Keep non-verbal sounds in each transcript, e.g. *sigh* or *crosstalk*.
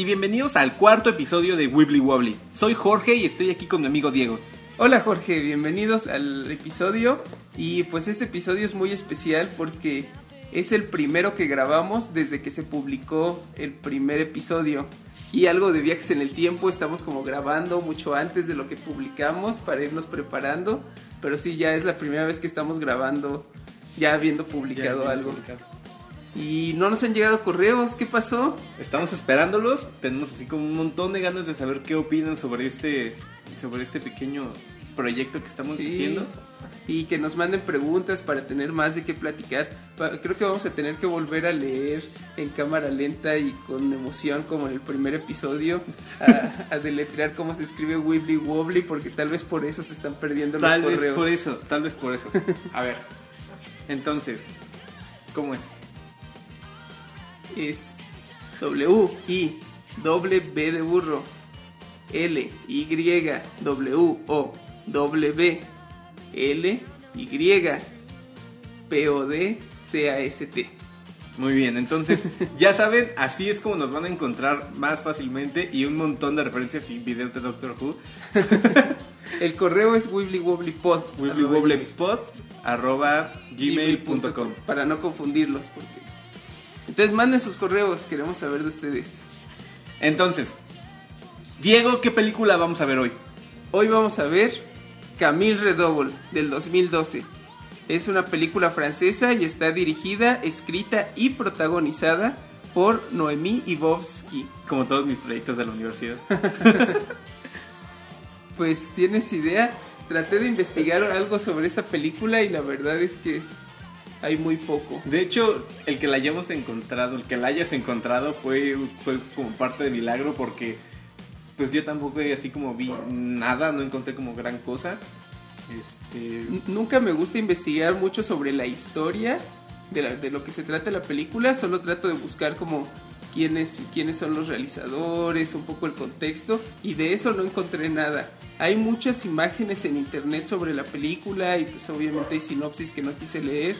Y bienvenidos al cuarto episodio de Wibbly Wobbly. Soy Jorge y estoy aquí con mi amigo Diego. Hola Jorge, bienvenidos al episodio y pues este episodio es muy especial porque es el primero que grabamos desde que se publicó el primer episodio. Y algo de viajes en el tiempo, estamos como grabando mucho antes de lo que publicamos para irnos preparando, pero sí, ya es la primera vez que estamos grabando ya habiendo publicado Ya, algo. publicado. Y no nos han llegado correos, ¿qué pasó? Estamos esperándolos, tenemos así como un montón de ganas de saber qué opinan sobre este, sobre este pequeño proyecto que estamos Sí. haciendo. Y que nos manden preguntas para tener más de qué platicar. Creo que vamos a tener que volver a leer en cámara lenta y con emoción como en el primer episodio a, a deletrear cómo se escribe Wibbly Wobbly porque tal vez por eso se están perdiendo los Tal vez correos. por eso, tal vez por eso. *laughs* A ver, entonces, ¿cómo es? Es W I doble B de burro L Y W O W L Y P O D C A S T. Muy bien, entonces ya saben, así es como nos van a encontrar más fácilmente y un montón de referencias y videos de Doctor Who. *laughs* El correo es wibblywobblypod wibblywobblypod arroba gmail.com para no confundirlos porque entonces manden sus correos queremos saber de ustedes Entonces, Diego, ¿qué película vamos a ver hoy? hoy vamos a ver Camille Redouble del 2012 es una película francesa y está dirigida escrita y protagonizada por Noemí Ibovsky Como todos mis proyectos de la universidad. *laughs* *laughs* pues tienes idea traté de investigar algo sobre esta película y la verdad es que hay muy poco De hecho, el que la hayamos encontrado, el que la hayas encontrado fue, fue como parte de milagro porque pues yo tampoco así como vi nada, no encontré como gran cosa. Este, Nunca me gusta investigar mucho sobre la historia de, la- de lo que se trata la película, solo trato de buscar como quiénes, quiénes son los realizadores, un poco el contexto, y de eso no encontré nada. Hay muchas imágenes en internet sobre la película y pues obviamente hay sinopsis que no quise leer,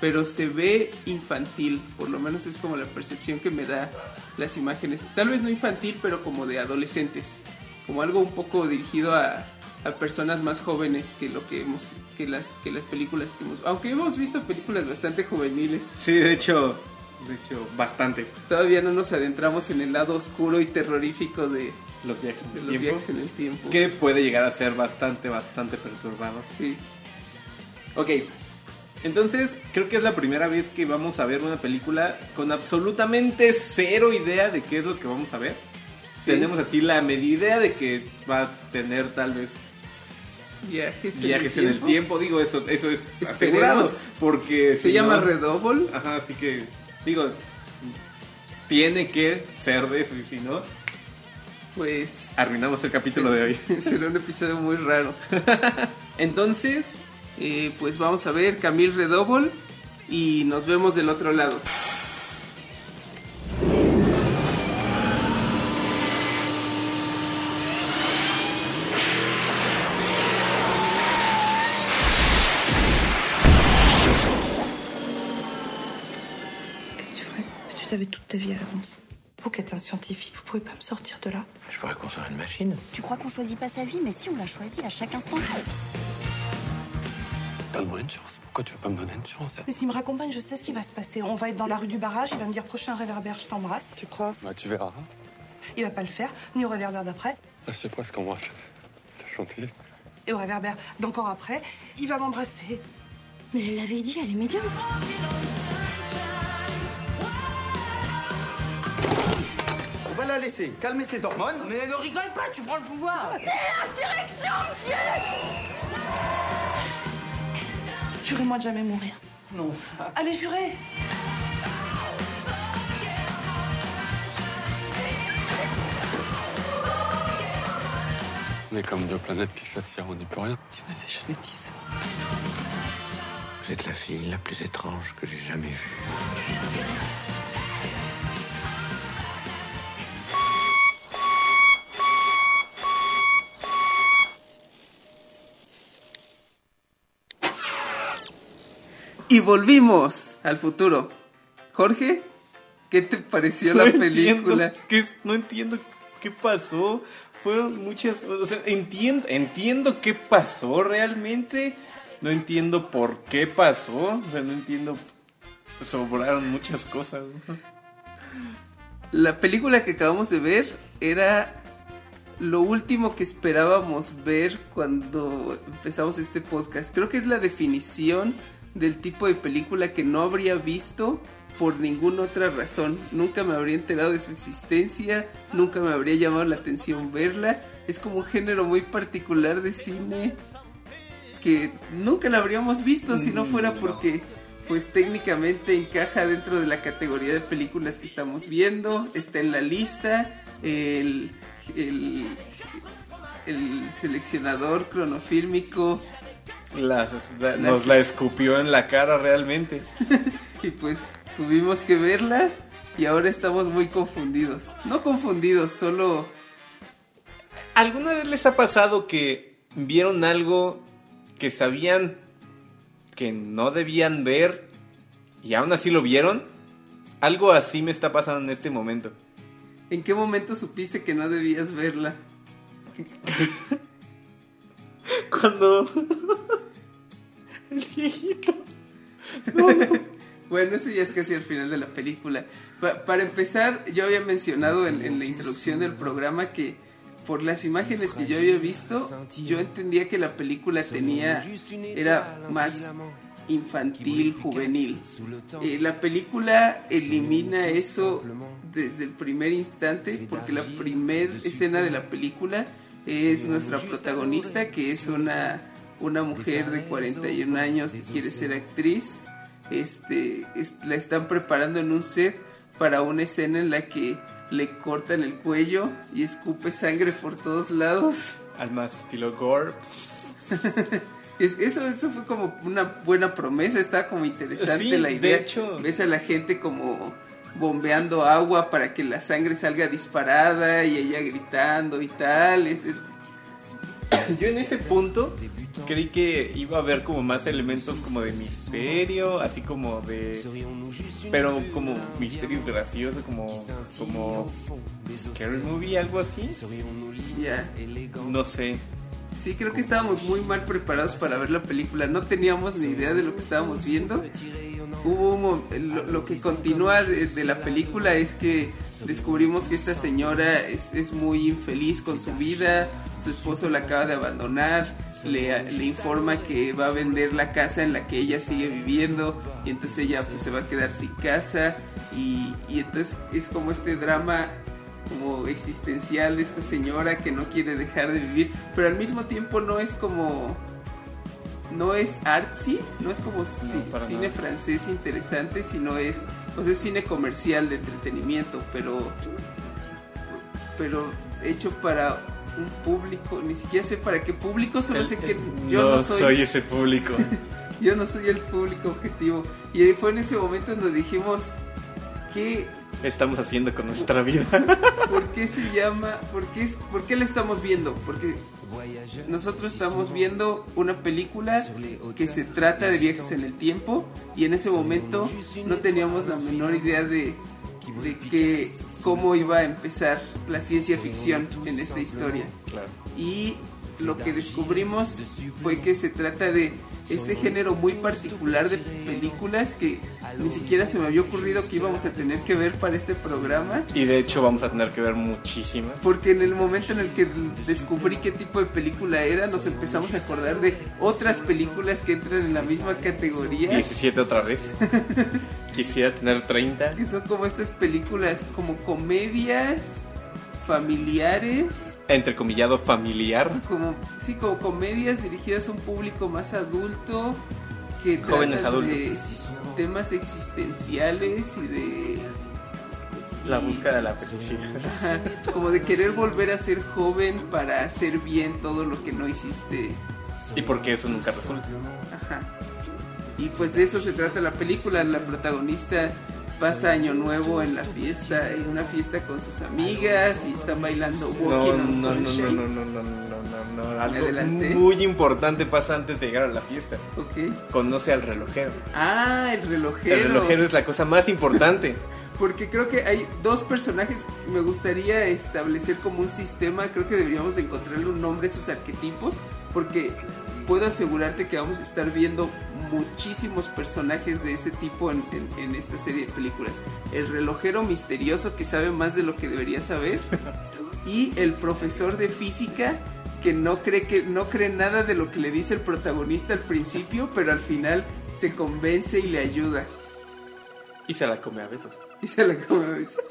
pero se ve infantil, por lo menos es como la percepción que me da las imágenes. Tal vez no infantil, pero como de adolescentes, como algo un poco dirigido a, a personas más jóvenes que lo que hemos que las que las películas que hemos aunque hemos visto películas bastante juveniles sí, de hecho, de hecho, bastantes todavía no nos adentramos en el lado oscuro y terrorífico de, los viajes en de el los tiempo. viajes en el tiempo Que puede llegar a ser bastante, bastante perturbado. sí Ok, entonces creo que es la primera vez que vamos a ver una película con absolutamente cero idea de qué es lo que vamos a ver. sí. Tenemos así la media idea de que va a tener tal vez viajes, viajes en el tiempo. Digo, eso, eso es Esperemos. asegurado. Porque se si llama no- Redouble Ajá, así que digo, tiene que ser de eso y si no, pues arruinamos el capítulo de hoy. *laughs* será un episodio muy raro *laughs* Entonces, Eh, pues vamos a ver Camille Redouble y nos vemos del otro lado Qu'est-ce que tu ferais si tu savais toute ta vie à l'avance? Vous qui êtes un scientifique, vous pouvez pas me sortir de là Je pourrais construire une machine. Tu crois qu'on choisit pas sa vie, mais si on la choisit à chaque instant. Donne-moi une chance. Pourquoi tu veux pas me donner une chance Mais s'il me raccompagne, je sais ce qui va se passer. On va être dans la rue du barrage, il va me dire prochain réverbère, je t'embrasse. Tu crois? Bah, tu verras. Il va pas le faire, ni au réverbère d'après, Je sais pas ce qu'on voit. T'as chanté. et au réverbère d'encore après, il va m'embrasser. Mais elle l'avait dit, elle est médium. On va la laisser calmer ses hormones. Mais ne rigole pas, tu prends le pouvoir. Jurez-moi de jamais mourir. Non. Allez, jurez On est comme deux planètes qui s'attirent, on n'y peut rien. Tu m'as fait jamais dit ça. Vous êtes la fille la plus étrange que j'ai jamais vue. Y volvimos al futuro. Jorge, ¿Qué te pareció *laughs* No la película? qué- no entiendo qué pasó. Fueron muchas. O sea, entiendo, entiendo qué pasó realmente. No entiendo por qué pasó. O sea, no entiendo. Sobraron muchas cosas. La película que acabamos de ver era lo último que esperábamos ver cuando empezamos este podcast. Creo que es la definición del tipo de película que no habría visto por ninguna otra razón. Nunca me habría enterado de su existencia, nunca me habría llamado la atención verla. Es como un género muy particular de cine que nunca la habríamos visto si no fuera porque pues técnicamente encaja dentro de la categoría de películas que estamos viendo, está en la lista, el, el, el seleccionador cronofílmico Las- la- nos la escupió en la cara realmente. *laughs* y pues tuvimos que verla y ahora estamos muy confundidos. No confundidos, solo ¿Alguna vez les ha pasado que vieron algo que sabían que no debían ver y aún así lo vieron? Algo así me está pasando en este momento. ¿en qué momento supiste que no debías verla? *laughs* Cuando el viejito *laughs* Bueno, eso ya es casi al final de la película. Pa- para empezar, yo había mencionado en, en la introducción del programa que por las imágenes que yo había visto, yo entendía que la película tenía era más infantil, juvenil. Eh, la película elimina eso desde el primer instante porque la primera escena de la película es nuestra protagonista que es una una mujer de 41 años que quiere ser actriz este es- la están preparando en un set para una escena en la que le cortan el cuello y escupe sangre por todos lados. al más estilo gore. *laughs* Es- eso, eso fue como una buena promesa, está como interesante Sí, la de idea. hecho. Ves a la gente como bombeando agua para que la sangre salga disparada y ella gritando y tal. Es, es- *coughs* Yo en ese punto creí que iba a haber como más elementos como de misterio, así como de pero como misterio gracioso, como como scary movie, algo así. ya. No sé. Sí, creo que estábamos muy mal preparados para ver la película. No teníamos ni idea de lo que estábamos viendo. Hubo un lo, lo que continúa de, de la película es que descubrimos que esta señora es, es muy infeliz con su vida. Su esposo la acaba de abandonar. Le, le informa que va a vender la casa en la que ella sigue viviendo. Y entonces ella pues, se va a quedar sin casa. Y, y entonces es como este drama como existencial de esta señora que no quiere dejar de vivir, pero al mismo tiempo no es como no es artsy, no es como cine nada. francés interesante, sino es pues es cine comercial de entretenimiento, pero pero hecho para un público, ni siquiera sé para qué público, solo El- sé que el- yo no, soy... soy, ese público. *laughs* yo no soy el público objetivo y fue en ese momento donde dijimos que Estamos haciendo con nuestra vida. *laughs* ¿Por qué se llama? ¿Por qué, ¿Por qué la estamos viendo? Porque nosotros estamos viendo una película que se trata de viajes en el tiempo y en ese momento no teníamos la menor idea de, de que, cómo iba a empezar la ciencia ficción en esta historia. Claro. Y lo que descubrimos fue que se trata de este género muy particular de películas que ni siquiera se me había ocurrido que íbamos a tener que ver para este programa. Y de hecho vamos a tener que ver muchísimas. Porque en el momento en el que descubrí qué tipo de película era, nos empezamos a acordar de otras películas que entran en la misma categoría. 17 otra vez. *laughs* Quisiera tener 30. Que son como estas películas, como comedias familiares, Entrecomillado familiar. como sí, como comedias dirigidas a un público más adulto que Jóvenes adultos. de temas existenciales y de La búsqueda de la felicidad. Como de querer volver a ser joven para hacer bien todo lo que no hiciste. Y porque eso nunca resulta. Ajá. Y pues de eso se trata la película. La protagonista pasa Año Nuevo en la fiesta, en una fiesta con sus amigas y están bailando Walking no, on no, no, no, no, no, no, no, no, no. Algo Adelante. muy importante pasa antes de llegar a la fiesta. Ok. Conoce al relojero. Ah, el relojero. El relojero es la cosa más importante. *laughs* Porque creo que hay dos personajes. Me gustaría establecer como un sistema. Creo que deberíamos de encontrarle un nombre a esos arquetipos. Porque puedo asegurarte que vamos a estar viendo muchísimos personajes de ese tipo en, en- en esta serie de películas. El relojero misterioso que sabe más de lo que debería saber. Y el profesor de física que no cree que no cree nada de lo que le dice el protagonista al principio, pero al final se convence y le ayuda. Y se la come a besos. Y se la come a veces.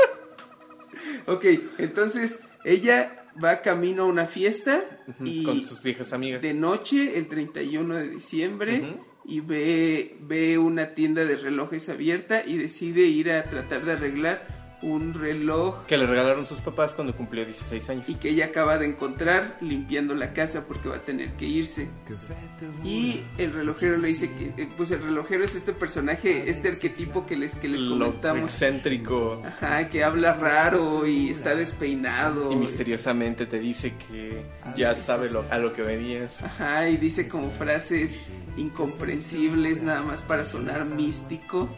Ok, entonces ella va camino a una fiesta y Con sus viejas amigas. de noche, el 31 de diciembre, y ve, ve una tienda de relojes abierta y decide ir a tratar de arreglar un reloj Que le regalaron sus papás cuando cumplió 16 años. y que ella acaba de encontrar limpiando la casa porque va a tener que irse. Y el relojero le dice que, eh, pues el relojero es este personaje, este arquetipo que les, que les Lo comentamos. excéntrico Ajá, que habla raro y está despeinado. y misteriosamente te dice que ya sabe lo, a lo que venías. Ajá, y dice como frases incomprensibles nada más para sonar místico.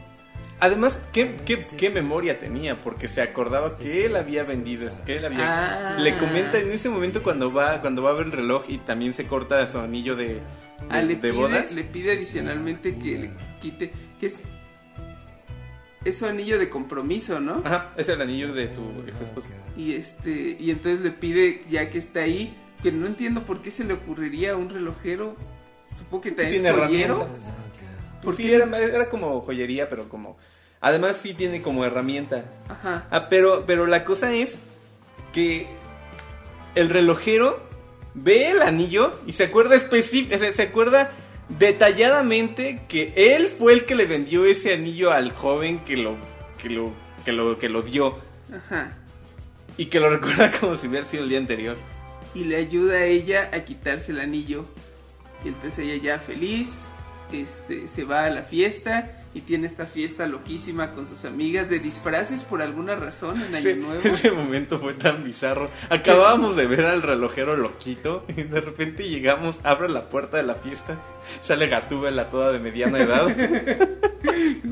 Además, ¿qué, qué, qué memoria tenía? Porque se acordaba que él había vendido, que él había... Ah. Le comenta en ese momento cuando va cuando va a ver el reloj y también se corta su anillo de, de, Ah, le, de pide, bodas. le pide adicionalmente que le quite, que es, es su anillo de compromiso, ¿no? Ajá, es el anillo de su ex esposo. Y este, y entonces le pide, ya que está ahí, que no entiendo por qué se le ocurriría a un relojero, supongo que también es joyero. Pues sí, era, era como joyería, pero como... Además sí tiene como herramienta. Ajá. Ah, pero, pero la cosa es que el relojero ve el anillo y se acuerda específico, se, se acuerda detalladamente que él fue el que le vendió ese anillo al joven que lo, que lo, que lo, que lo dio Ajá. y que lo *laughs* recuerda como si hubiera sido el día anterior. y le ayuda a ella a quitarse el anillo. Y entonces ella ya feliz, este, se va a la fiesta y tiene esta fiesta loquísima con sus amigas de disfraces por alguna razón en Año Nuevo. *laughs* ese momento fue tan bizarro. Acabábamos de ver al relojero loquito y de repente llegamos, abre la puerta de la fiesta, sale Gatúbela toda de mediana edad. *laughs*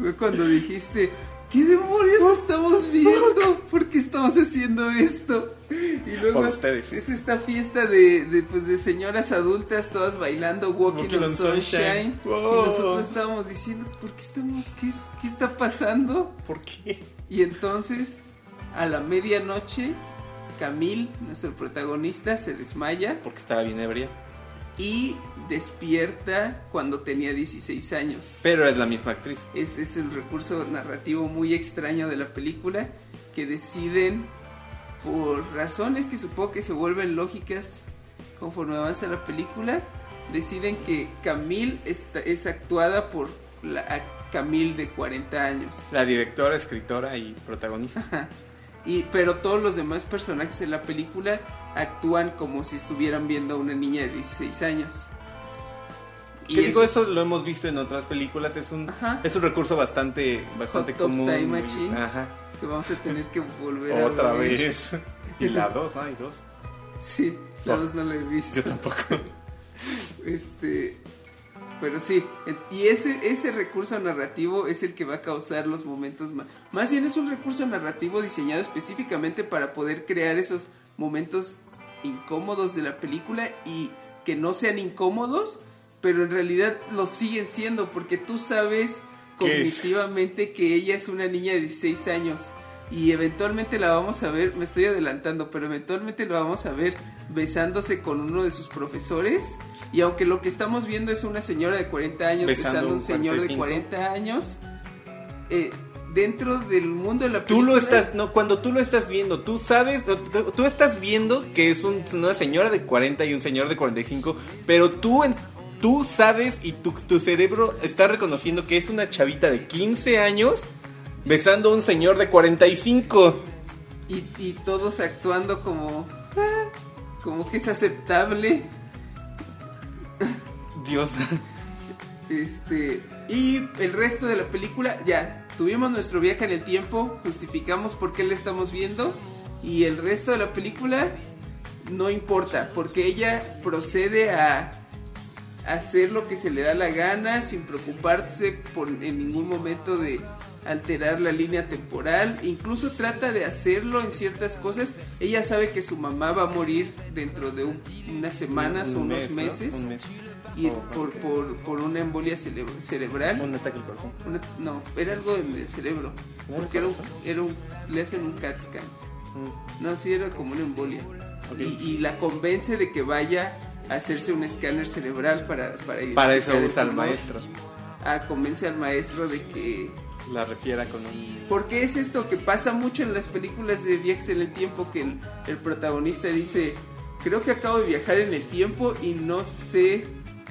Fue cuando dijiste, ¿qué demonios estamos viendo? ¿Por qué estamos haciendo esto? Y luego Por ustedes. es esta fiesta de, de, pues, de señoras adultas todas bailando Walking, Walking on on Sunshine. Sunshine. Y nosotros estábamos diciendo, ¿por qué estamos? ¿Qué, es- qué está pasando? ¿Por qué? Y entonces, a la medianoche, Camille, nuestro protagonista, se desmaya Porque estaba bien ebria. y despierta cuando tenía 16 años. Pero es la misma actriz. Ese es el recurso narrativo muy extraño de la película que deciden por razones que supongo que se vuelven lógicas conforme avanza la película, deciden que Camille está- es actuada por la Camille de 40 años. La directora, escritora y protagonista. Ajá. Y, pero todos los demás personajes en la película actúan como si estuvieran viendo a una niña de 16 años. Y Que digo, eso- lo hemos visto en otras películas. Es un, Ajá. es un recurso bastante, bastante Hot común. Time Machine. Ajá. que vamos a tener que volver a Otra vez. *laughs* Y la dos, ¿no? Hay dos. Sí, la Oh. dos no la he visto. Yo tampoco. *laughs* Este, pero sí, y ese, ese recurso narrativo es el que va a causar los momentos más... Más bien es un recurso narrativo diseñado específicamente para poder crear esos momentos incómodos de la película y que no sean incómodos, pero en realidad lo siguen siendo porque tú sabes cognitivamente que ella es una niña de 16 años. Y eventualmente la vamos a ver, me estoy adelantando, pero eventualmente la vamos a ver besándose con uno de sus profesores. Y aunque lo que estamos viendo es una señora de 40 años Besando besando a un señor de 45. 40 años, eh, dentro del mundo de la Tú película... lo estás, no, cuando tú lo estás viendo, tú sabes, tú, tú estás viendo que es un- una señora de 40 y un señor de 45, pero tú, en- tú sabes y tu, tu cerebro está reconociendo que es una chavita de 15 años besando a un señor de 45. Y, y todos actuando como... ah, Como que es aceptable. Dios. Este, y el resto de la película, ya, tuvimos nuestro viaje en el tiempo, justificamos por qué le estamos viendo y el resto de la película no importa, porque ella procede a hacer lo que se le da la gana sin preocuparse por en ningún momento de alterar la línea temporal, incluso trata de hacerlo en ciertas cosas. Ella sabe que su mamá va a morir dentro de un- unas semanas Un o unos mes, ¿no? meses Un mes. y Oh, por, por, por una embolia cere- cerebral. Un ataque al corazón. Una- no, era algo en el cerebro. ¿No Porque era un, era un- le hacen un CAT scan. No, sí, era como una embolia. Ok. Y, y la convence de que vaya hacerse un escáner cerebral para para, Para eso usa al maestro. Ah, convence al maestro de que... La refiera con un... Porque es esto que pasa mucho en las películas de viajes en el tiempo, que el, el protagonista dice, creo que acabo de viajar en el tiempo y no sé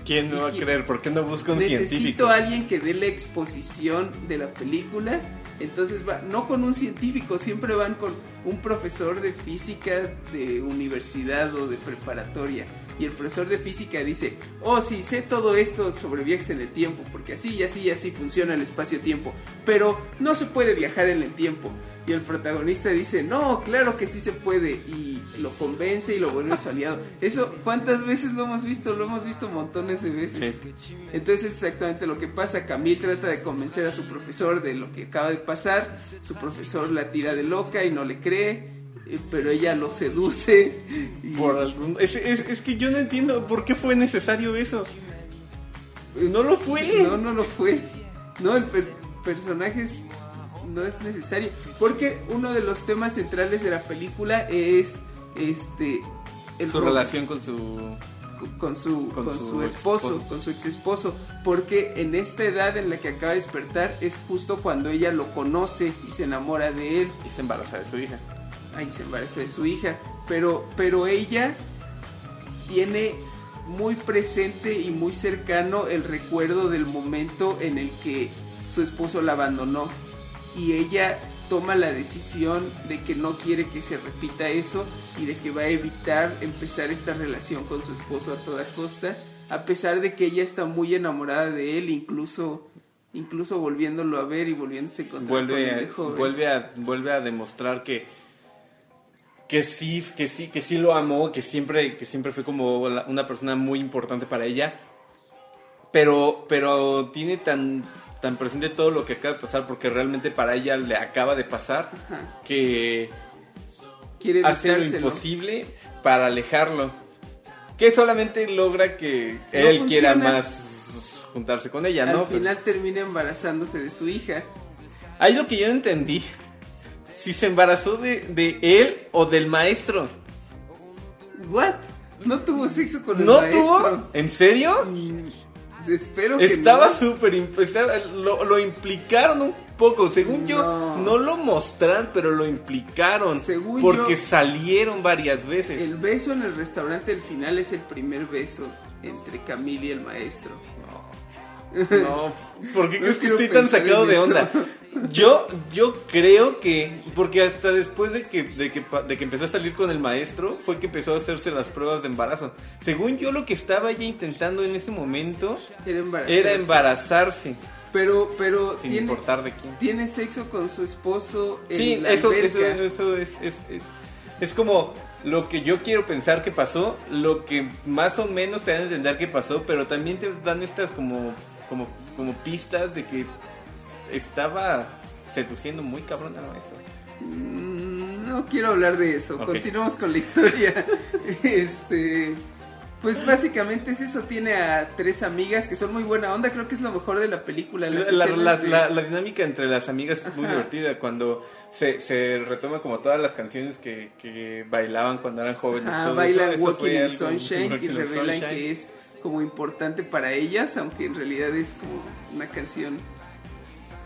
¿Quién me va a ¿Y quién- creer? ¿Por qué no busca un necesito científico? a alguien que dé la exposición de la película. Entonces va, no con un científico, siempre van con un profesor de física de universidad o de preparatoria. Y el profesor de física dice, oh sí, sé todo esto sobre viajes en el tiempo, porque así y así y así funciona el espacio-tiempo. Pero no se puede viajar en el tiempo. Y el protagonista dice, no, claro que sí se puede. Y lo convence y lo vuelve su aliado. Eso, ¿cuántas veces lo hemos visto? Lo hemos visto montones de veces. Entonces es exactamente lo que pasa. Camille trata de convencer a su profesor de lo que acaba de pasar. Su profesor la tira de loca y no le cree. Pero ella lo seduce. y- Por algún... es, es- es que yo no entiendo por qué fue necesario eso. No lo fue. No, no lo fue. No, el per- personaje es- no es necesario. Porque uno de los temas centrales de la película es este el Su relación con su... con su, Con con su su esposo, esposo. con su ex esposo, porque en esta edad en la que acaba de despertar es justo cuando ella lo conoce y se enamora de él, Y se embaraza de su hija. Ahí se embaraza de su hija, pero, pero ella tiene muy presente y muy cercano el recuerdo del momento en el que su esposo la abandonó y ella toma la decisión de que no quiere que se repita eso y de que va a evitar empezar esta relación con su esposo a toda costa, a pesar de que ella está muy enamorada de él, incluso incluso volviéndolo a ver y volviéndose encontrar con él Vuelve, de joven. vuelve, a, vuelve a demostrar que que sí, que sí, que sí lo amó, que siempre, que siempre fue como la- una persona muy importante para ella. Pero, pero tiene tan, tan presente todo lo que acaba de pasar, porque realmente para ella le acaba de pasar, Ajá. que quiere hace lo imposible para alejarlo. Que solamente logra que No él quiera más juntarse con ella, Al ¿no? final termina embarazándose de su hija. Ahí lo que yo entendí. Si se embarazó de, de él o del maestro. What? No tuvo sexo con el ¿No maestro. tuvo? ¿En serio? Espero que Estaba no. súper... Lo, lo implicaron un poco. Según yo, No. no lo mostraron, pero lo implicaron. Según porque yo- salieron varias veces. El beso en el restaurante al final es el primer beso entre Camille y el maestro. No, ¿por qué No crees que estoy tan sacado de onda? Yo, yo creo que, porque hasta después de que, de, que, pa- de que empezó a salir con el maestro, fue que empezó a hacerse las pruebas de embarazo. Según yo, lo que estaba ella intentando en ese momento Era embarazarse. era embarazarse, Pero, pero sin tiene, importar de quién. tiene sexo con su esposo en Sí, la eso, eso, eso es, es, es, es como lo que yo quiero pensar que pasó, lo que más o menos te dan a entender que pasó, pero también te dan estas como, como, como pistas de que estaba seduciendo muy cabrón al maestro. Mm, No quiero hablar de eso. Continuamos con la historia. *laughs* este. Pues básicamente es eso. Tiene a tres amigas que son muy buena onda. Creo que es lo mejor de la película. La, la- de- la- la dinámica entre las amigas es muy divertida cuando se, se retoma como todas las canciones que, que bailaban cuando eran jóvenes. Ah, bailan Walking in Sunshine y revelan que es como importante para ellas, aunque en realidad es como una canción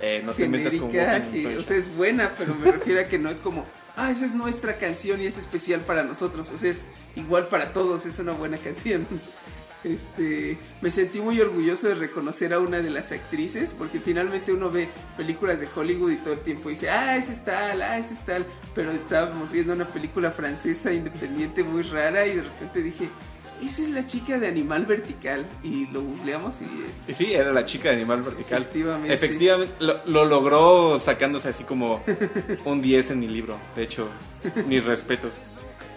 Eh, no te metas con que, o sea, es buena, pero me refiero a que no es como, ah, esa es nuestra canción y es especial para nosotros, o sea, es igual para todos, es una buena canción. *laughs* Este, me sentí muy orgulloso de reconocer a una de las actrices, porque finalmente uno ve películas de Hollywood y todo el tiempo dice, ah, ese es tal, ah, ese es tal, pero estábamos viendo una película francesa independiente muy rara y de repente dije, esa es la chica de Animal Vertical. Y lo googleamos y... Y sí, era la chica de Animal Vertical. Efectivamente. Efectivamente, lo, lo logró sacándose así como un 10 en mi libro. De hecho, mis respetos.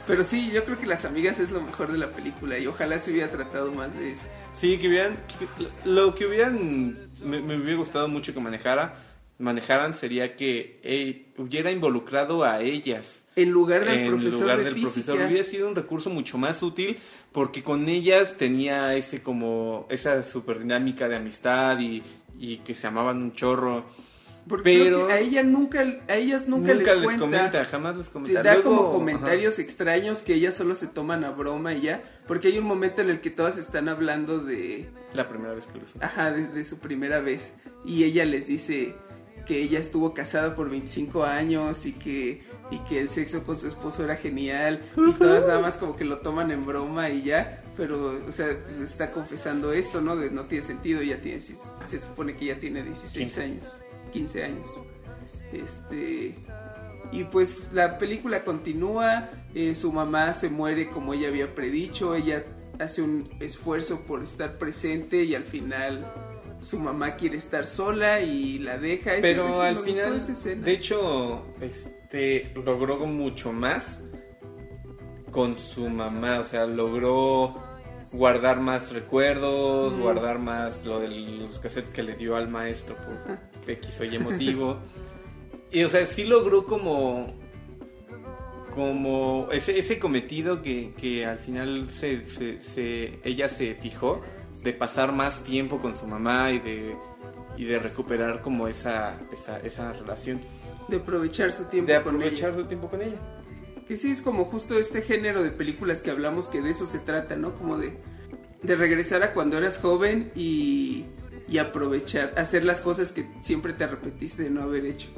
Pero sí, yo creo que Las Amigas es lo mejor de la película y ojalá se hubiera tratado más de eso. Sí, que hubieran. que- lo que hubieran. Me, me hubiera gustado mucho que manejara. Manejaran sería que eh, hubiera involucrado a ellas. En lugar del en profesor lugar de del física. profesor hubiera sido un recurso mucho más útil porque con ellas tenía ese como esa super dinámica de amistad y, y que se amaban un chorro Porque pero a ella nunca, a ellas nunca, nunca, les, les, comenta jamás les Te comenta da Luego, como ajá. comentarios extraños que ellas solo se toman a broma y ya. Porque hay un momento en el que todas están hablando de, la primera vez que lo hizo ajá, de, de su primera vez. Y ella les dice que ella estuvo casada por 25 años y que, y que el sexo con su esposo era genial. Y todas nada más como que lo toman en broma y ya. Pero, o sea, pues, está confesando esto, ¿no? De, no tiene sentido, ya tiene, se, se supone que ya tiene 16 15. años, 15 años. Este. Y pues la película continúa, eh, su mamá se muere como ella había predicho, ella hace un esfuerzo por estar presente y al final su mamá quiere estar sola y la deja. Ese- pero ese- al final de hecho este logró mucho más con su mamá o sea logró guardar más recuerdos guardar más lo de los cassettes que le dio al maestro por X o Y *laughs* motivo. Y o sea sí logró como como ese, ese cometido que, que al final se, se- se- ella se fijó de pasar más tiempo con su mamá y de, y de recuperar como esa, esa, esa relación, de aprovechar su tiempo de con aprovechar ella. su tiempo con ella. Que sí es como justo este género de películas que hablamos que de eso se trata, ¿no? Como de, de regresar a cuando eras joven y, y aprovechar, hacer las cosas que siempre te arrepentiste de no haber hecho.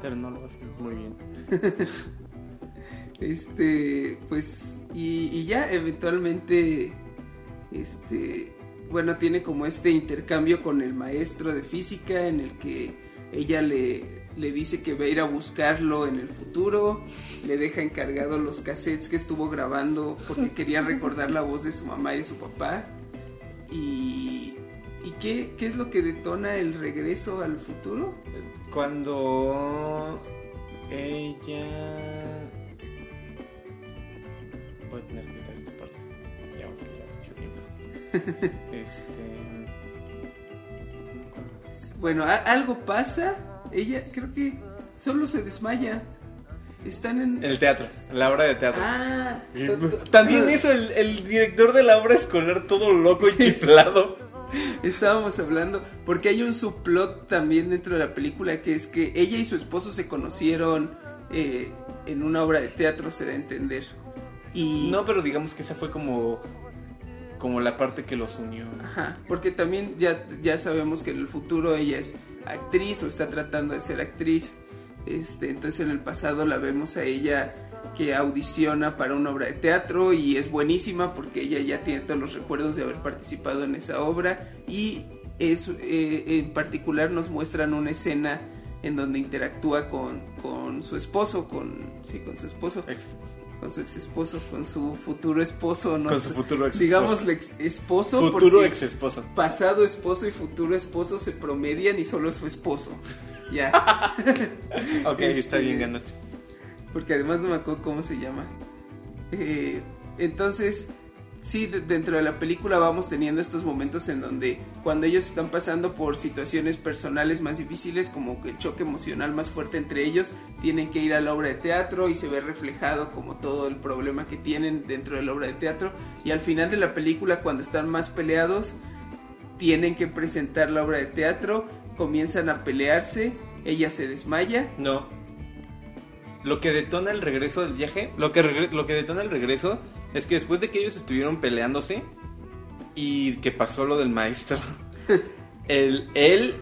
Pero no lo hace muy bien. *laughs* Este, pues, y, y ya eventualmente, este, bueno, tiene como este intercambio con el maestro de física en el que ella le, le dice que va a ir a buscarlo en el futuro, le deja encargado los cassettes que estuvo grabando porque *laughs* quería recordar la voz de su mamá y de su papá. Y, ¿y qué, qué es lo que detona el regreso al futuro? Cuando ella... Voy a tener que quitar esta parte. Ya vamos a llevar mucho tiempo. *laughs* este... Bueno, a- algo pasa. Ella creo que solo se desmaya. Están en... El teatro, la obra de teatro. Ah, También eso, el, el director de la obra escolar todo loco y chiflado. *laughs* Estábamos hablando, porque hay un subplot también dentro de la película que es que ella y su esposo se conocieron eh, en una obra de teatro, se da a entender. Y... No, pero digamos que esa fue como como la parte que los unió. Ajá, porque también ya, ya sabemos que en el futuro ella es actriz o está tratando de ser actriz. Este, entonces en el pasado la vemos a ella que audiciona para una obra de teatro y es buenísima porque ella ya tiene todos los recuerdos de haber participado en esa obra y es, eh, en particular nos muestran una escena en donde interactúa con, con su esposo, con, sí, con su esposo, Ex- con su ex esposo, con su futuro esposo, ¿no? Con su futuro ex digamos ex esposo, Futuro ex esposo. pasado esposo y futuro esposo se promedian y solo es su esposo. Ya. *laughs* Ok, Este- está bien, ganaste. Porque además no me acuerdo cómo se llama. Eh, entonces, sí, de- dentro de la película vamos teniendo estos momentos en donde cuando ellos están pasando por situaciones personales más difíciles, como que el choque emocional más fuerte entre ellos, tienen que ir a la obra de teatro y se ve reflejado como todo el problema que tienen dentro de la obra de teatro. Y al final de la película, cuando están más peleados, tienen que presentar la obra de teatro, comienzan a pelearse, ella se desmaya No. Lo que detona el regreso del viaje, lo que, lo que detona el regreso es que después de que ellos estuvieron peleándose y que pasó lo del maestro, *laughs* él, él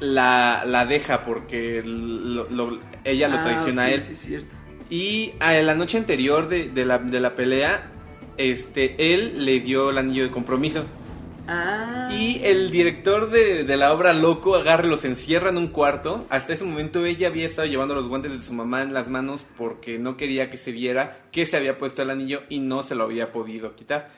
la, la deja porque lo- lo- ella lo Ah, traiciona a él. sí, es cierto. Y a la noche anterior de, de la, de la pelea, este, él le dio el anillo de compromiso. Ah. Y el director de, de la obra Loco agarra los encierra en un cuarto. Hasta ese momento ella había estado llevando los guantes de su mamá en las manos porque no quería que se viera que se había puesto el anillo y no se lo había podido quitar.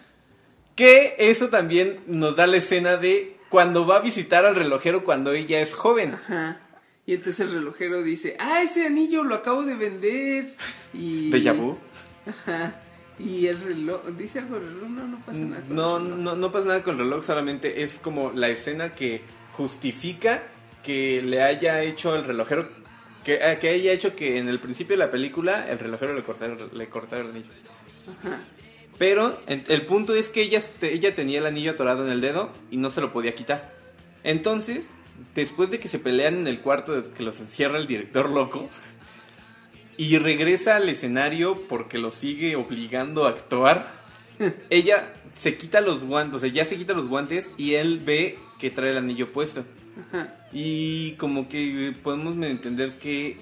Que eso también nos da la escena de cuando va a visitar al relojero cuando ella es joven. Ajá. Y entonces el relojero dice, ah, ese anillo lo acabo de vender. *laughs* Y... De vu. Ajá. Y el reloj, dice algo del reloj, no, no pasa nada. con No, el reloj. no, no pasa nada con el reloj, solamente es como la escena que justifica que le haya hecho el relojero, que, eh, que haya hecho que en el principio de la película el relojero le cortara, le cortara el anillo. Ajá. Pero en- el punto es que ella, ella tenía el anillo atorado en el dedo y no se lo podía quitar. Entonces, después de que se pelean en el cuarto que los encierra el director loco y regresa al escenario porque lo sigue obligando a actuar, *laughs* ella se quita los guantes, o sea, ya se quita los guantes y él ve que trae el anillo puesto. Ajá. Y como que podemos entender que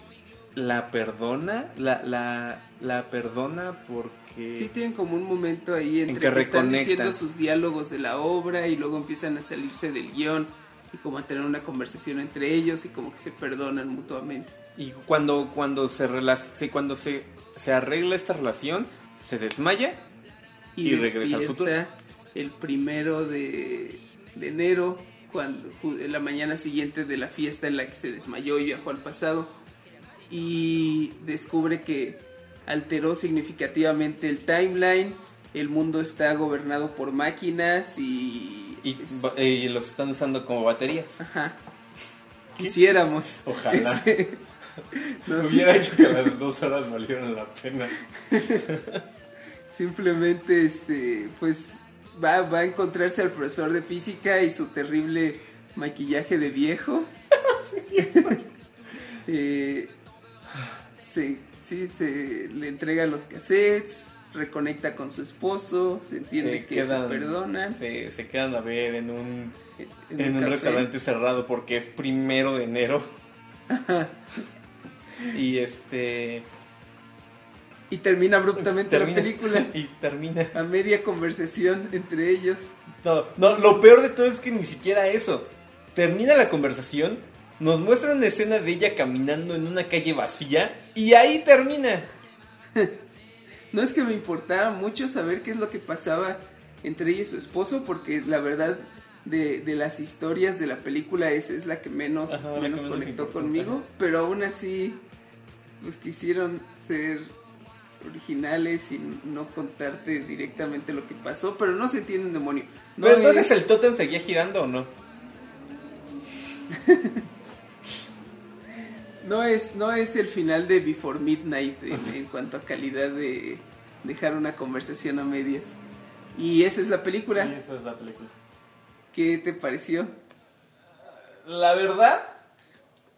la perdona, la, la, la perdona porque... Sí, tienen como un momento ahí entre En que, que están diciendo sus diálogos de la obra y luego empiezan a salirse del guion y como a tener una conversación entre ellos y como que se perdonan mutuamente. Y cuando, cuando, se, rela- se- cuando se, se arregla esta relación, se desmaya Y, Y regresa al futuro. el primero de, de enero, cuando en la mañana siguiente de la fiesta en la que se desmayó y viajó al pasado, y descubre que alteró significativamente el timeline, el mundo está gobernado por máquinas y... y, es- ba- y los están usando como baterías. Ajá. *laughs* Quisiéramos. Ojalá. *laughs* Ese- No, sí, Hubiera hecho que las dos horas valieran la pena. *laughs* Simplemente, este, pues va, va a encontrarse al profesor de física y su terrible maquillaje de viejo. *laughs* *laughs* Eh, se- sí, se le entrega los cassettes, reconecta con su esposo, se entiende que se perdonan. Se, se quedan a ver en un, en en un café. restaurante cerrado porque es primero de enero. Y este. Y termina abruptamente termina- la película. *laughs* Y termina. A media conversación entre ellos. No, no, lo peor de todo es que ni siquiera eso. Termina la conversación, nos muestra una escena de ella caminando en una calle vacía y ahí termina. *laughs* No es que me importara mucho saber qué es lo que pasaba entre ella y su esposo, porque la verdad de, de las historias de la película esa es la que menos, Ajá, que menos conectó conmigo, pero aún así pues quisieron ser originales y no contarte directamente lo que pasó, pero no se entiende un demonio. No Pero entonces es- el tótem seguía girando o no? *laughs* No es, no es el final de Before Midnight en, en cuanto a calidad de dejar una conversación a medias. Y esa es la película. esa es la película. ¿Qué te pareció? La verdad,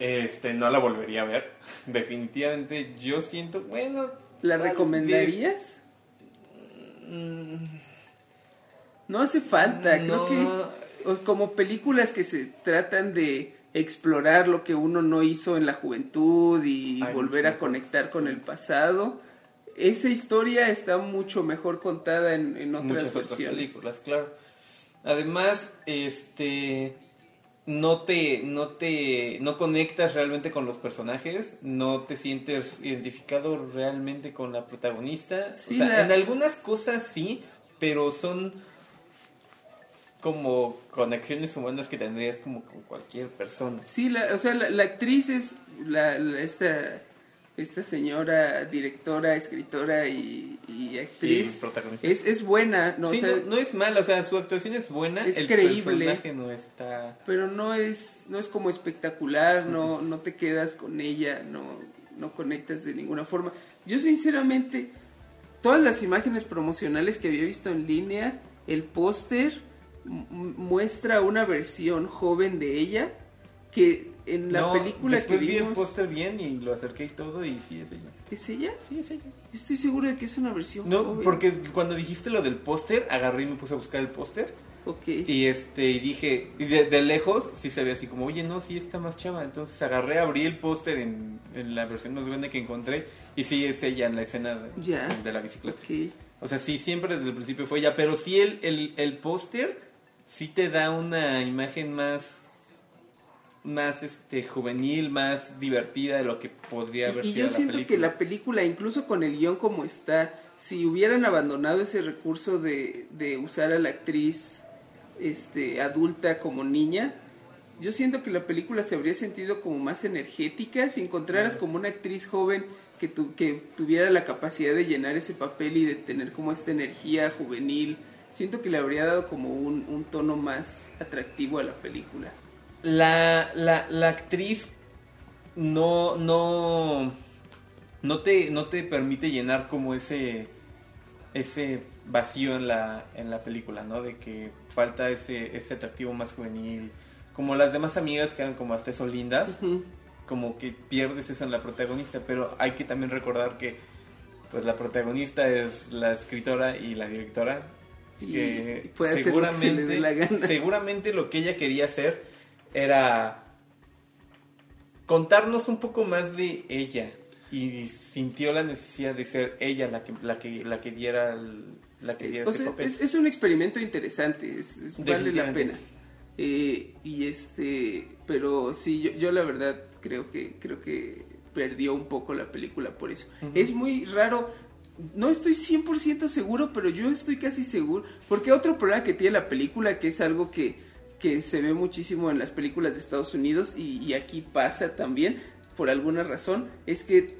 este, no la volvería a ver. *laughs* Definitivamente, yo siento, bueno. ¿La vez- recomendarías? Mm, No hace falta, No. creo que como películas que se tratan de explorar lo que uno no hizo en la juventud y volver a conectar con el pasado, esa historia está mucho mejor contada en, en otras muchas otras versiones. películas, claro. Además, este no te no te no conectas realmente con los personajes, no te sientes identificado realmente con la protagonista. Sí, o sea, la- en algunas cosas sí, pero son como conexiones humanas que tendrías como con cualquier persona. Sí, la, o sea, la, la actriz es la, la- esta, esta señora directora, escritora y, y actriz. Y protagonista. es, es buena, no, sí, o sea, no, no es mala, o sea, su actuación es buena, es el creíble. personaje no está pero no es, no es como espectacular, no, no te quedas con ella, no, no conectas de ninguna forma. Yo sinceramente, todas las imágenes promocionales que había visto en línea, el póster mu- muestra una versión joven de ella que en la No, película que después vi el póster bien y lo acerqué y todo y sí es ella. ¿Es ella? Sí es ella. Estoy seguro de que es una versión No, joven. porque cuando dijiste lo del póster, agarré y me puse a buscar el póster Ok. y este y dije, y de, de lejos sí se ve así como, oye, no, sí está más chava. Entonces agarré, abrí el póster en, en la versión más grande que encontré y sí es ella en la escena de, Ya. de la bicicleta. Ok. O sea, sí, siempre desde el principio fue ella, pero sí el, el, el póster sí te da una imagen más más este juvenil, más divertida de lo que podría haber Y, y sido yo la siento película. que la película, incluso con el guion como está, si hubieran abandonado ese recurso de, de usar a la actriz este, adulta como niña, yo siento que la película se habría sentido como más energética si encontraras como una actriz joven que, tu, que tuviera la capacidad de llenar ese papel y de tener como esta energía juvenil. Siento que le habría dado como un, un tono más atractivo a la película. La, la, la actriz no, no, no te, no te permite llenar como ese, ese vacío en la, en la película, ¿no? De que falta ese, ese atractivo más juvenil. Como las demás amigas que eran como hasta eso lindas, Ujú. como que pierdes eso en la protagonista, pero hay que también recordar que pues la protagonista es la escritora y la directora. Y que puede hacer lo que se le seguramente, dé la gana. seguramente lo que ella quería hacer era contarnos un poco más de ella y sintió la necesidad de ser ella la que la que la que diera el- la que diera O ese sea, papel. es, es un experimento interesante, es, es- vale la pena. Eh, y este, pero sí, yo, yo la verdad creo que creo que perdió un poco la película por eso. Es muy raro, no estoy 100% seguro, pero yo estoy casi seguro, porque otro problema que tiene la película, que es algo que, que se ve muchísimo en las películas de Estados Unidos y, y aquí pasa también, por alguna razón, es que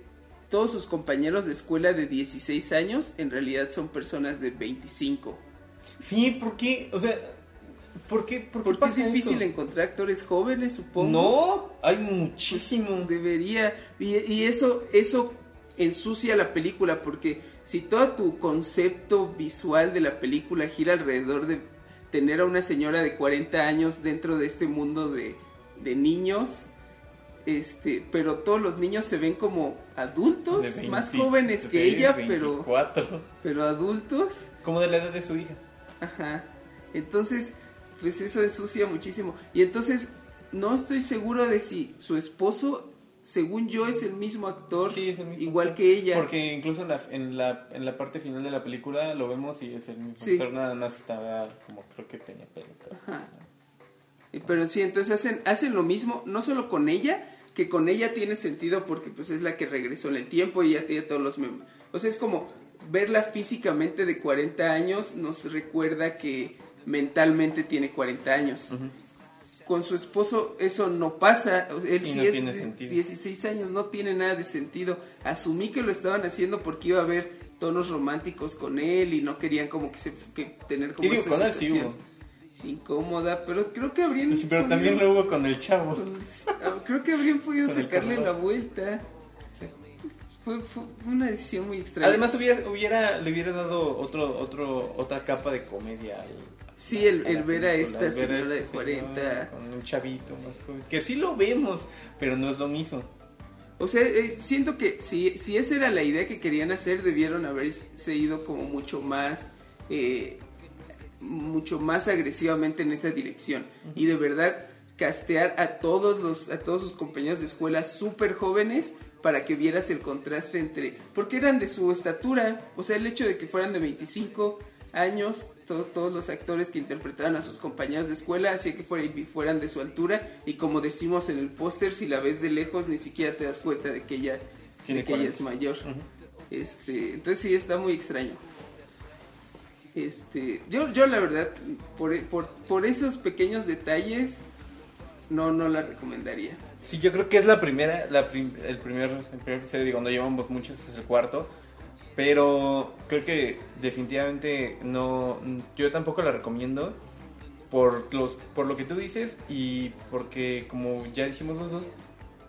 todos sus compañeros de escuela de 16 años en realidad son personas de 25. Sí, ¿por qué? O sea, ¿por qué por qué Porque es pasa difícil eso? encontrar actores jóvenes, supongo. No, hay muchísimos. Debería. Y, y eso, eso ensucia la película porque si todo tu concepto visual de la película gira alrededor de tener a una señora de 40 años dentro de este mundo de, de niños, este, pero todos los niños se ven como adultos, De 20, más jóvenes que 23, ella, pero, 24. pero adultos. Como de la edad de su hija. Ajá. Entonces, pues eso ensucia muchísimo. Y entonces, no estoy seguro de si su esposo, según yo, es el mismo actor, Sí, es el mismo igual actor. que ella. Porque incluso en la, en, la, en la parte final de la película lo vemos y es el mismo Sí. actor, nada más estaba como creo que tenía peluca. Ajá. Pero sí, entonces hacen, hacen lo mismo, no solo con ella, que con ella tiene sentido porque pues es la que regresó en el tiempo y ya tiene todos los mem- O sea, es como verla físicamente de 40 años nos recuerda que mentalmente tiene 40 años. Con su esposo eso no pasa, él Y sí no es tiene de sentido. 16 años, no tiene nada de sentido. Asumí que lo estaban haciendo porque iba a haber tonos románticos con él y no querían como que se que tener como Y digo, esta con él sí hubo. incómoda, pero creo que habrían Pero también podido- lo hubo con el chavo. creo que habrían podido sacarle la vuelta. Fue, fue una decisión muy extraña. Además hubiera, hubiera, le hubiera dado otro, otro, otra capa de comedia al, Sí, el, el ver a esta ver a señora de esta 40. señora Con un chavito más joven. Que sí lo vemos, pero no es lo mismo. O sea, eh, siento que si, si esa era la idea que querían hacer, debieron haberse ido como mucho más, eh, mucho más agresivamente en esa dirección. Y de verdad, castear a todos los, a todos sus compañeros de escuela súper jóvenes para que vieras el contraste entre, porque eran de su estatura, o sea, el hecho de que fueran de 25 años, to- todos los actores que interpretaban a sus compañeros de escuela, hacía que fuera- fueran de su altura, y como decimos en el póster, si la ves de lejos, ni siquiera te das cuenta de que ella, Tiene de que ella 40. es mayor. Este, entonces sí está muy extraño. Este, yo, yo la verdad, por, por, por esos pequeños detalles, no, no la recomendaría. Sí, yo creo que es la primera, la prim- el, primer, el primer episodio, digo, no llevamos muchos, es el cuarto. Pero creo que definitivamente no, yo tampoco la recomiendo por, los, por lo que tú dices y porque como ya dijimos los dos,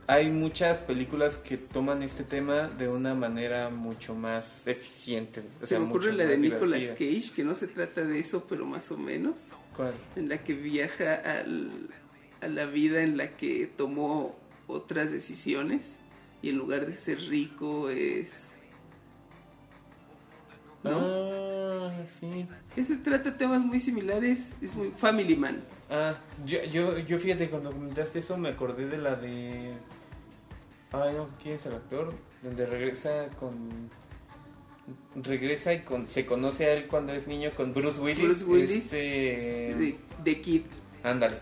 hay muchas películas que toman este tema de una manera mucho más eficiente. o Se me ocurre la de Nicolas. Cage, que no se trata de eso, pero más o menos, ¿Cuál? en la que viaja al, a la vida en la que tomó otras decisiones y en lugar de ser rico es... ¿No? Ah, sí. Ese trata temas muy similares, es muy Family Man. Ah, yo, yo, yo fíjate, cuando comentaste eso me acordé de la de... Ay, no, ¿quién es el actor? Donde regresa con... Regresa y con, se conoce a él cuando es niño con Bruce Willis. Bruce Willis Este... de, de Kid. Ándale.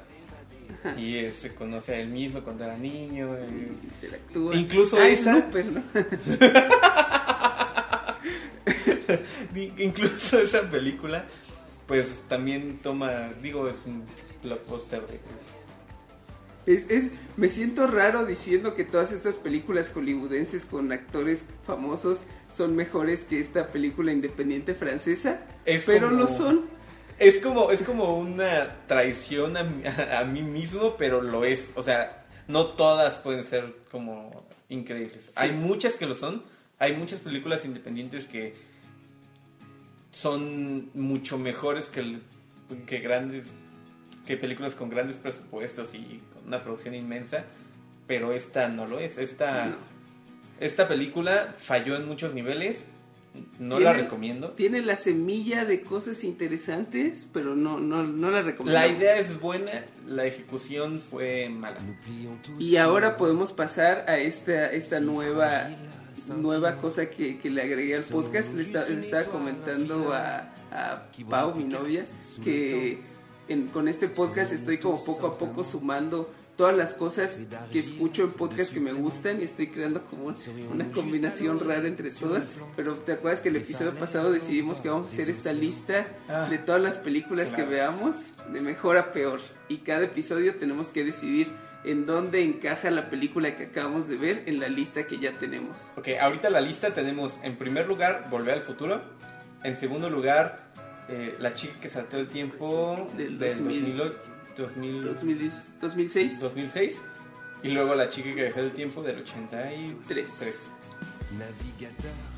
Y eh, se conoce a él mismo cuando era niño. eh. Interactúa. Incluso Ah, esa- es Looper, ¿no? *laughs* Incluso *laughs* esa película, pues también toma, digo, es un blockbuster de... Es, es, me siento raro diciendo que todas estas películas hollywoodenses con actores famosos son mejores que esta película independiente francesa, Es pero como- lo son. Es como, es como una traición a, a mí mismo, pero lo es. O sea, no todas pueden ser como increíbles. Hay muchas que lo son. Hay muchas películas independientes que son mucho mejores que, el- que grandes que películas con grandes presupuestos y con una producción inmensa. Pero esta no lo es. Esta, No. esta película falló en muchos niveles. No la recomiendo. Tiene la semilla de cosas interesantes, pero no, no, no la recomiendo. La idea es buena, la ejecución fue mala. Y ahora podemos pasar a esta, esta nueva, nueva cosa que, que le agregué al podcast. Le, le estaba comentando a, a Pau, mi novia, que en- con este podcast estoy como poco a poco sumando todas las cosas que escucho en podcast que me gustan y estoy creando como un- una combinación rara entre todas. Pero te acuerdas que el episodio pasado decidimos que vamos a hacer esta lista Ah, de todas las películas que veamos de mejor a peor. Y cada episodio tenemos que decidir en dónde encaja la película que acabamos de ver en la lista que ya tenemos. Ok, ahorita la lista tenemos en primer lugar Volver al Futuro, en segundo lugar eh, La chica que saltó el tiempo Del del 2000. 2008 2000 2010 2006. 2006 y luego La chica que viajó el tiempo del 83. Tres.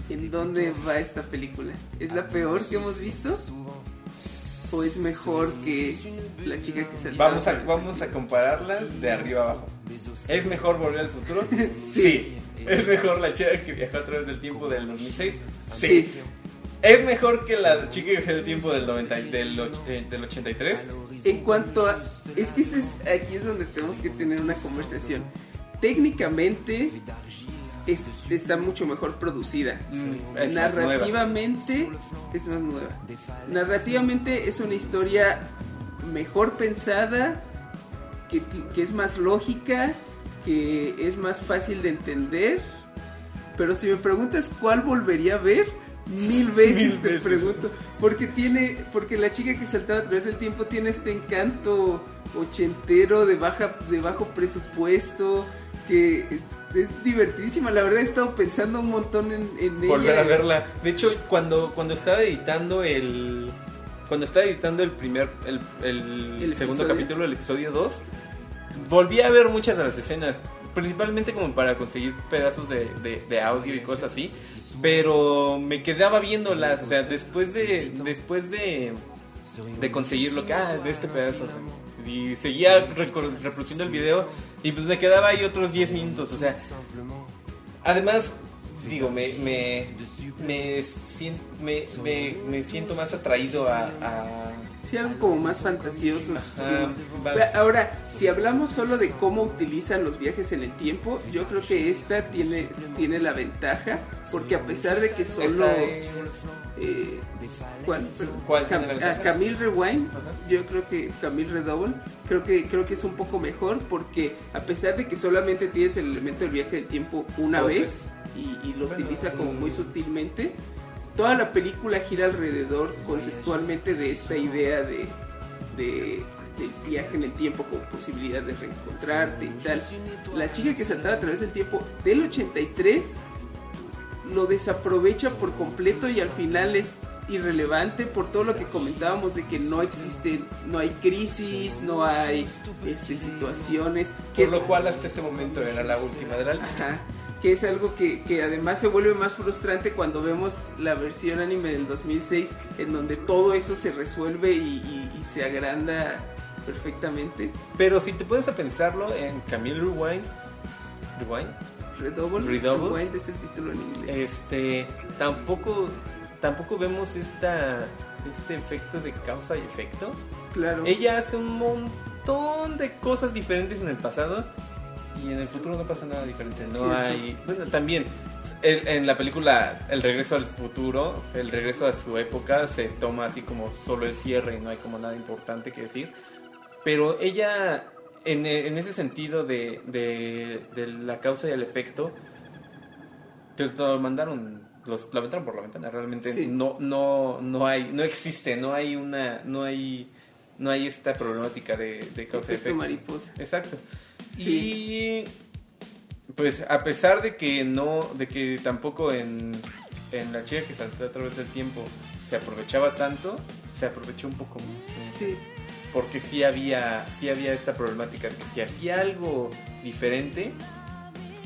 ¿En dónde va esta película? ¿Es la peor que hemos visto? ¿O es mejor que la chica que saltó? Vamos a, vamos a compararlas de arriba abajo. ¿Es mejor Volver al Futuro? *laughs* Sí. ¿Es mejor La chica que viajó a través del tiempo del 2006? Sí. ¿Es mejor que La chica que viajó el tiempo del, 90, y- del, eh, del 83? En cuanto a... Es que es, aquí es donde tenemos que tener una conversación. Técnicamente es- está mucho mejor producida. Mm, es más nueva. Narrativamente es más nueva. Narrativamente es una historia mejor pensada, que, que es más lógica, que es más fácil de entender. Pero si me preguntas cuál volvería a ver, mil *laughs* veces Mil te veces. pregunto. Porque tiene, porque la chica que saltaba a través del tiempo tiene este encanto ochentero de baja, de bajo presupuesto, que es divertidísima. La verdad he estado pensando un montón en, en volver ella. a verla. De hecho, cuando, cuando estaba editando el. Cuando estaba editando el primer. El, el ¿El segundo episodio? capítulo del episodio 2, volví a ver muchas de las escenas. Principalmente como para conseguir pedazos de, de- de audio y cosas así. Pero me quedaba viéndolas. O sea, después de. Después de. De conseguir lo que. Ah, de este pedazo. Y seguía reproduciendo el video. Y pues me quedaba ahí otros 10 minutos. O sea, Además, digo, me, me, me, sien- me, me- siento más atraído a- Sí, algo como más fantasioso. Ajá, Ahora, si hablamos solo de cómo utilizan los viajes en el tiempo, yo creo que esta tiene, tiene la ventaja, porque a pesar de que solo... es- eh, ¿Cuál? Ah, Camille Rewind, yo creo que Camille Redouble, creo que creo que es un poco mejor porque a pesar de que solamente tienes el elemento del viaje del tiempo una vez y, y lo utiliza como muy sutilmente, toda la película gira alrededor conceptualmente de esta idea de, de del viaje en el tiempo como posibilidad de reencontrarte y tal. La chica que saltaba a través del tiempo del 83 lo desaprovecha por completo y al final es irrelevante por todo lo que comentábamos de que no existe, no hay crisis, no hay este, situaciones, que Por es, lo cual hasta este momento era la última de la lista. ajá, que es algo que, que además se vuelve más frustrante cuando vemos la versión anime del 2006 en donde todo eso se resuelve y, y- y se agranda perfectamente. Pero si te pones a pensarlo en Camille Rewind, Rewind, Redouble, Redouble. Rewind es el título en inglés. este, tampoco, tampoco vemos esta, este efecto de causa y efecto. claro. Ella hace un montón de cosas diferentes en el pasado y en el futuro no pasa nada diferente. No Cierto. hay. Bueno, también el- en la película El regreso al futuro, el regreso a su época, se toma así como solo el cierre y no hay como nada importante que decir. Pero ella, en, en ese sentido de, de, de la causa y el efecto, te lo mandaron los la aventaron por la ventana. Realmente Sí. no, no, no hay, no existe, no hay una, no hay, no hay esta problemática de, de causa y Efecto efecto. mariposa. Exacto. Sí. Y pues a pesar de que no, de que tampoco en, en la chica que saltó a través del tiempo se aprovechaba tanto, se aprovechó un poco más. Sí. Porque sí había, sí había esta problemática de que si hacía algo diferente,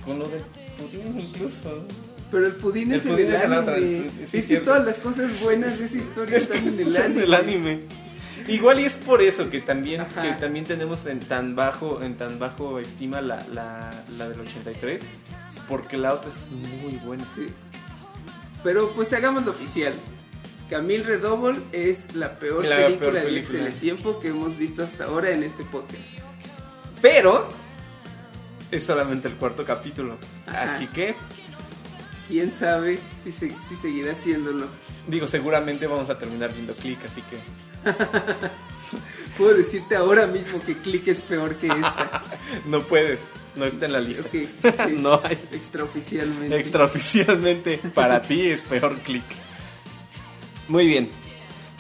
con lo del pudín incluso. Pero el pudín El es pudín en el es anime. otra, sí, sí, es que todas las cosas buenas de esa historia están en el En anime. el anime. Igual y es por eso que también, Ajá. que también tenemos en tan bajo, en tan bajo estima la, la, la del 83, porque la otra es muy buena. Sí. Pero pues hagámoslo oficial. Camille Redouble es la peor La película peor de película. Tiempo que hemos visto hasta ahora en este podcast. Pero es solamente el cuarto capítulo. Ajá. Así que, Quién sabe si, se- si seguirá haciéndolo. digo, seguramente vamos a terminar viendo click, así que *laughs* Puedo decirte ahora mismo que Click es peor que esta. *laughs* no puedes, no está en la lista. *laughs* No hay. Extraoficialmente. Extraoficialmente, para ti es peor click. Muy bien.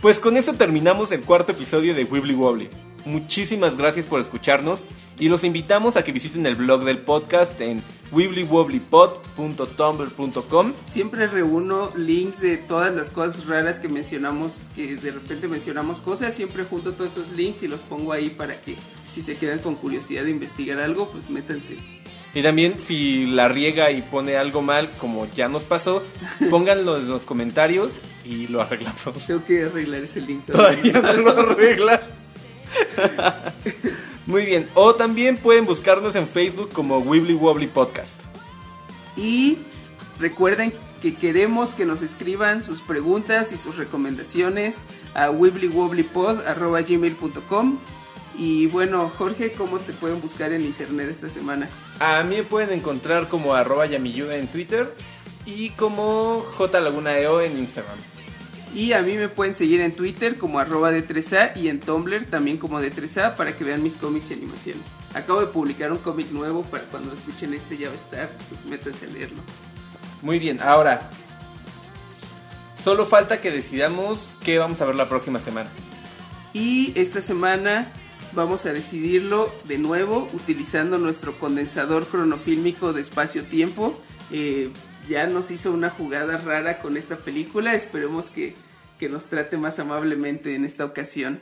Pues con eso terminamos el cuarto episodio de Wibbly Wobbly. Muchísimas gracias por escucharnos y los invitamos a que visiten el blog del podcast en wibblywobblypod.tumblr.com. Siempre reúno links de todas las cosas raras que mencionamos, que de repente mencionamos cosas, siempre junto todos esos links y los pongo ahí para que si se quedan con curiosidad de investigar algo, pues métanse. Y también si la riega y pone algo mal, como ya nos pasó, *laughs* pónganlo en los comentarios y lo arreglamos. Tengo que arreglar ese link Todavía no lo arreglas. *laughs* Muy bien. O también pueden buscarnos en Facebook como Wibbly Wobbly Podcast. Y recuerden que queremos que nos escriban sus preguntas y sus recomendaciones a wibblywobblypod.gmail.com Y bueno, Jorge, ¿cómo te pueden buscar en internet esta semana? A mí me pueden encontrar como arroba yamiyuda en Twitter y como jlagunaeo en Instagram. Y a mí me pueden seguir en Twitter como arroba de 3A y en Tumblr también como de 3A para que vean mis cómics y animaciones. Acabo de publicar un cómic nuevo para cuando escuchen este ya va a estar, pues métanse a leerlo. Muy bien, ahora solo falta que decidamos qué vamos a ver la próxima semana. Y esta semana vamos a decidirlo de nuevo utilizando nuestro condensador cronofílmico de espacio-tiempo. Eh, ya nos hizo una jugada rara con esta película, esperemos que, que nos trate más amablemente en esta ocasión.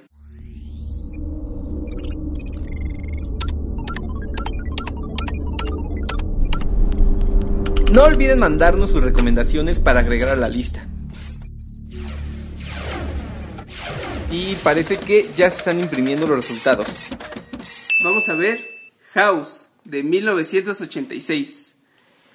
No olviden mandarnos sus recomendaciones para agregar a la lista. Y parece que ya se están imprimiendo los resultados. Vamos a ver House de 1986.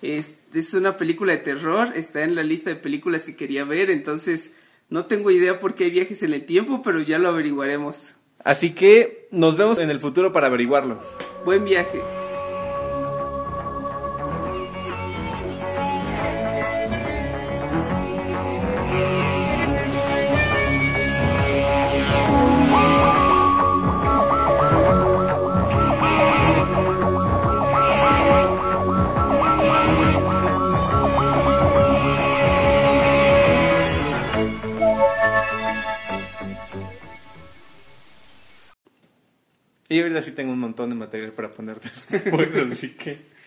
Es, es una película de terror, está en la lista de películas que quería ver, entonces no tengo idea por qué hay viajes en el tiempo, pero ya lo averiguaremos. Así que nos vemos en el futuro para averiguarlo. Buen viaje. Sí tengo un montón de material para poner después, *laughs* así que...